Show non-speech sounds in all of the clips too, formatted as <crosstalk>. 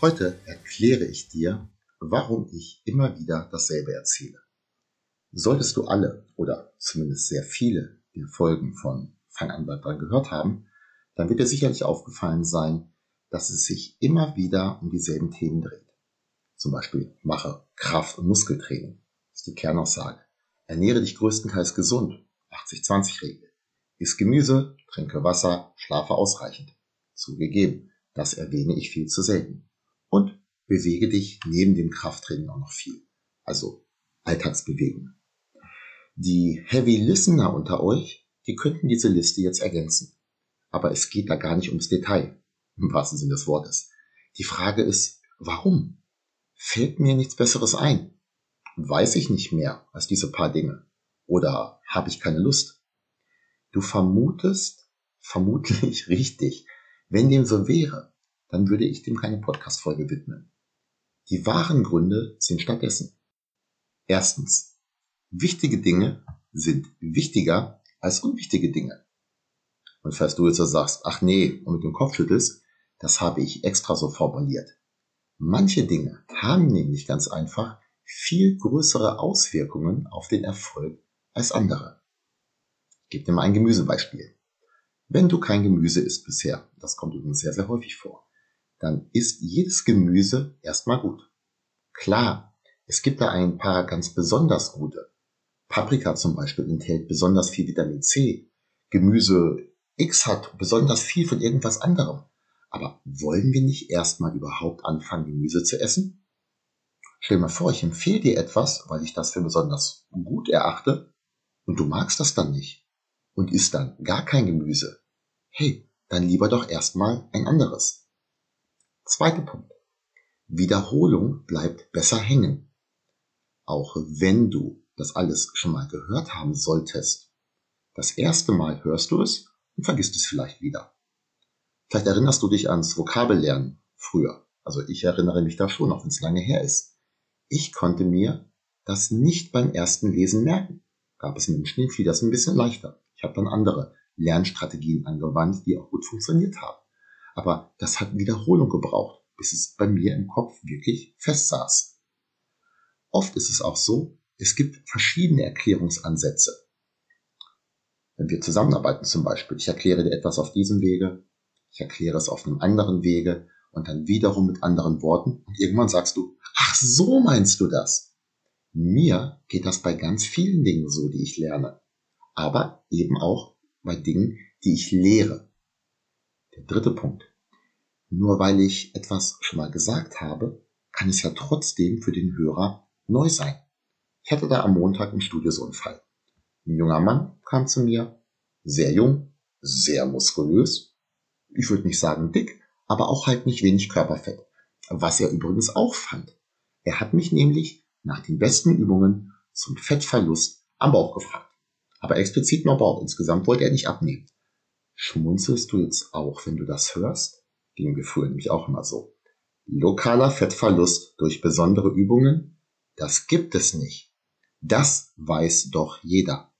Heute erkläre ich dir, warum ich immer wieder dasselbe erzähle. Solltest du alle oder zumindest sehr viele der Folgen von Fang an dran gehört haben, dann wird dir sicherlich aufgefallen sein, dass es sich immer wieder um dieselben Themen dreht. Zum Beispiel mache Kraft- und Muskeltraining. Ist die Kernaussage. Ernähre dich größtenteils gesund. 80-20-Regel. Iss Gemüse, trinke Wasser, schlafe ausreichend. Zugegeben, das erwähne ich viel zu selten bewege dich neben dem Krafttraining auch noch viel. Also Alltagsbewegung. Die Heavy Listener unter euch, die könnten diese Liste jetzt ergänzen. Aber es geht da gar nicht ums Detail, im wahrsten Sinne des Wortes. Die Frage ist, warum? Fällt mir nichts Besseres ein? Weiß ich nicht mehr als diese paar Dinge? Oder habe ich keine Lust? Du vermutest vermutlich <laughs> richtig. Wenn dem so wäre, dann würde ich dem keine Podcast-Folge widmen. Die wahren Gründe sind stattdessen. Erstens. Wichtige Dinge sind wichtiger als unwichtige Dinge. Und falls du jetzt so sagst, ach nee, und mit dem Kopf schüttelst, das habe ich extra so formuliert. Manche Dinge haben nämlich ganz einfach viel größere Auswirkungen auf den Erfolg als andere. Gib dir mal ein Gemüsebeispiel. Wenn du kein Gemüse isst bisher, das kommt übrigens sehr, sehr häufig vor, dann ist jedes Gemüse erstmal gut. Klar, es gibt da ein paar ganz besonders gute. Paprika zum Beispiel enthält besonders viel Vitamin C. Gemüse X hat besonders viel von irgendwas anderem. Aber wollen wir nicht erstmal überhaupt anfangen, Gemüse zu essen? Stell mal vor, ich empfehle dir etwas, weil ich das für besonders gut erachte, und du magst das dann nicht und isst dann gar kein Gemüse. Hey, dann lieber doch erstmal ein anderes. Zweiter Punkt. Wiederholung bleibt besser hängen. Auch wenn du das alles schon mal gehört haben solltest. Das erste Mal hörst du es und vergisst es vielleicht wieder. Vielleicht erinnerst du dich ans Vokabellernen früher. Also ich erinnere mich da schon, auch wenn es lange her ist. Ich konnte mir das nicht beim ersten Lesen merken. Gab es Menschen, denen fiel das ein bisschen leichter. Ich habe dann andere Lernstrategien angewandt, die auch gut funktioniert haben. Aber das hat Wiederholung gebraucht, bis es bei mir im Kopf wirklich festsaß. Oft ist es auch so, es gibt verschiedene Erklärungsansätze. Wenn wir zusammenarbeiten zum Beispiel, ich erkläre dir etwas auf diesem Wege, ich erkläre es auf einem anderen Wege und dann wiederum mit anderen Worten und irgendwann sagst du, ach so meinst du das. Mir geht das bei ganz vielen Dingen so, die ich lerne, aber eben auch bei Dingen, die ich lehre. Der dritte Punkt. Nur weil ich etwas schon mal gesagt habe, kann es ja trotzdem für den Hörer neu sein. Ich hatte da am Montag im Studio so einen Fall. Ein junger Mann kam zu mir, sehr jung, sehr muskulös. Ich würde nicht sagen dick, aber auch halt nicht wenig Körperfett. Was er übrigens auch fand. Er hat mich nämlich nach den besten Übungen zum Fettverlust am Bauch gefragt. Aber explizit nur Bauch. Insgesamt wollte er nicht abnehmen. Schmunzelst du jetzt auch, wenn du das hörst? Ging mir früher nämlich auch immer so. Lokaler Fettverlust durch besondere Übungen? Das gibt es nicht. Das weiß doch jeder.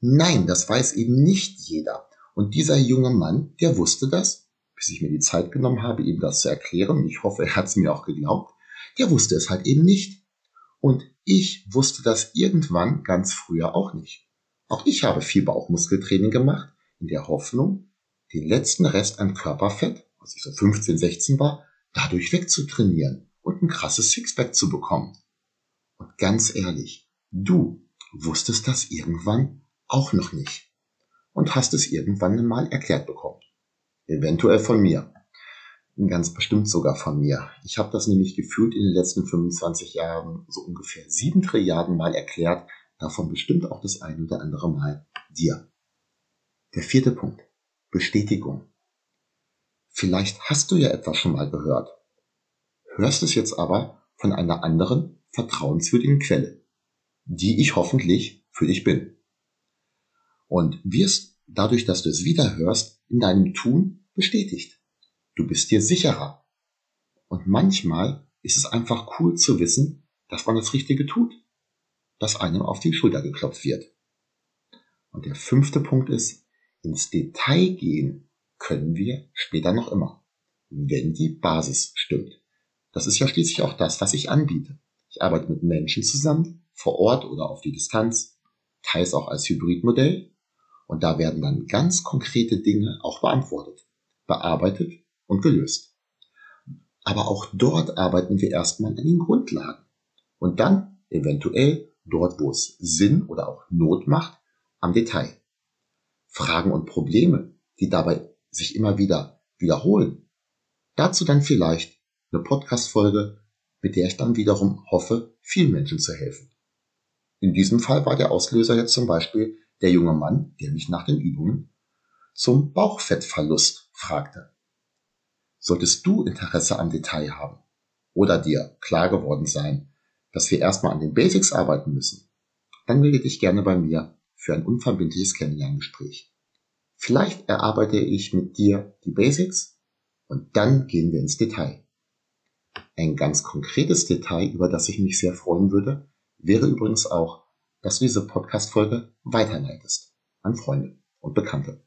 Nein, das weiß eben nicht jeder. Und dieser junge Mann, der wusste das, bis ich mir die Zeit genommen habe, ihm das zu erklären, ich hoffe, er hat es mir auch geglaubt, der wusste es halt eben nicht. Und ich wusste das irgendwann ganz früher auch nicht. Auch ich habe viel Bauchmuskeltraining gemacht, in der Hoffnung, den letzten Rest an Körperfett, als ich so 15, 16 war, dadurch wegzutrainieren und ein krasses Sixpack zu bekommen. Und ganz ehrlich, du wusstest das irgendwann auch noch nicht und hast es irgendwann mal erklärt bekommen. Eventuell von mir. Ganz bestimmt sogar von mir. Ich habe das nämlich gefühlt in den letzten 25 Jahren so ungefähr sieben Trilliarden Mal erklärt, davon bestimmt auch das ein oder andere Mal dir. Der vierte Punkt. Bestätigung. Vielleicht hast du ja etwas schon mal gehört, hörst es jetzt aber von einer anderen, vertrauenswürdigen Quelle, die ich hoffentlich für dich bin. Und wirst dadurch, dass du es wieder hörst, in deinem Tun bestätigt. Du bist dir sicherer. Und manchmal ist es einfach cool zu wissen, dass man das Richtige tut, dass einem auf die Schulter geklopft wird. Und der fünfte Punkt ist, ins Detail gehen können wir später noch immer, wenn die Basis stimmt. Das ist ja schließlich auch das, was ich anbiete. Ich arbeite mit Menschen zusammen, vor Ort oder auf die Distanz, teils auch als Hybridmodell. Und da werden dann ganz konkrete Dinge auch beantwortet, bearbeitet und gelöst. Aber auch dort arbeiten wir erstmal an den Grundlagen. Und dann eventuell dort, wo es Sinn oder auch Not macht, am Detail. Fragen und Probleme, die dabei sich immer wieder wiederholen. Dazu dann vielleicht eine Podcast-Folge, mit der ich dann wiederum hoffe, vielen Menschen zu helfen. In diesem Fall war der Auslöser jetzt zum Beispiel der junge Mann, der mich nach den Übungen zum Bauchfettverlust fragte. Solltest du Interesse am Detail haben oder dir klar geworden sein, dass wir erstmal an den Basics arbeiten müssen, dann melde dich gerne bei mir für ein unverbindliches Kennenlerngespräch. Vielleicht erarbeite ich mit dir die Basics und dann gehen wir ins Detail. Ein ganz konkretes Detail, über das ich mich sehr freuen würde, wäre übrigens auch, dass du diese Podcast-Folge weiterleitest an Freunde und Bekannte.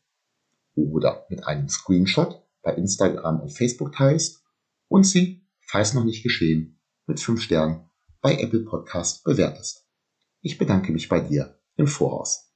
Oder mit einem Screenshot bei Instagram und Facebook teilst und sie, falls noch nicht geschehen, mit 5 Sternen bei Apple Podcast bewertest. Ich bedanke mich bei dir im Voraus.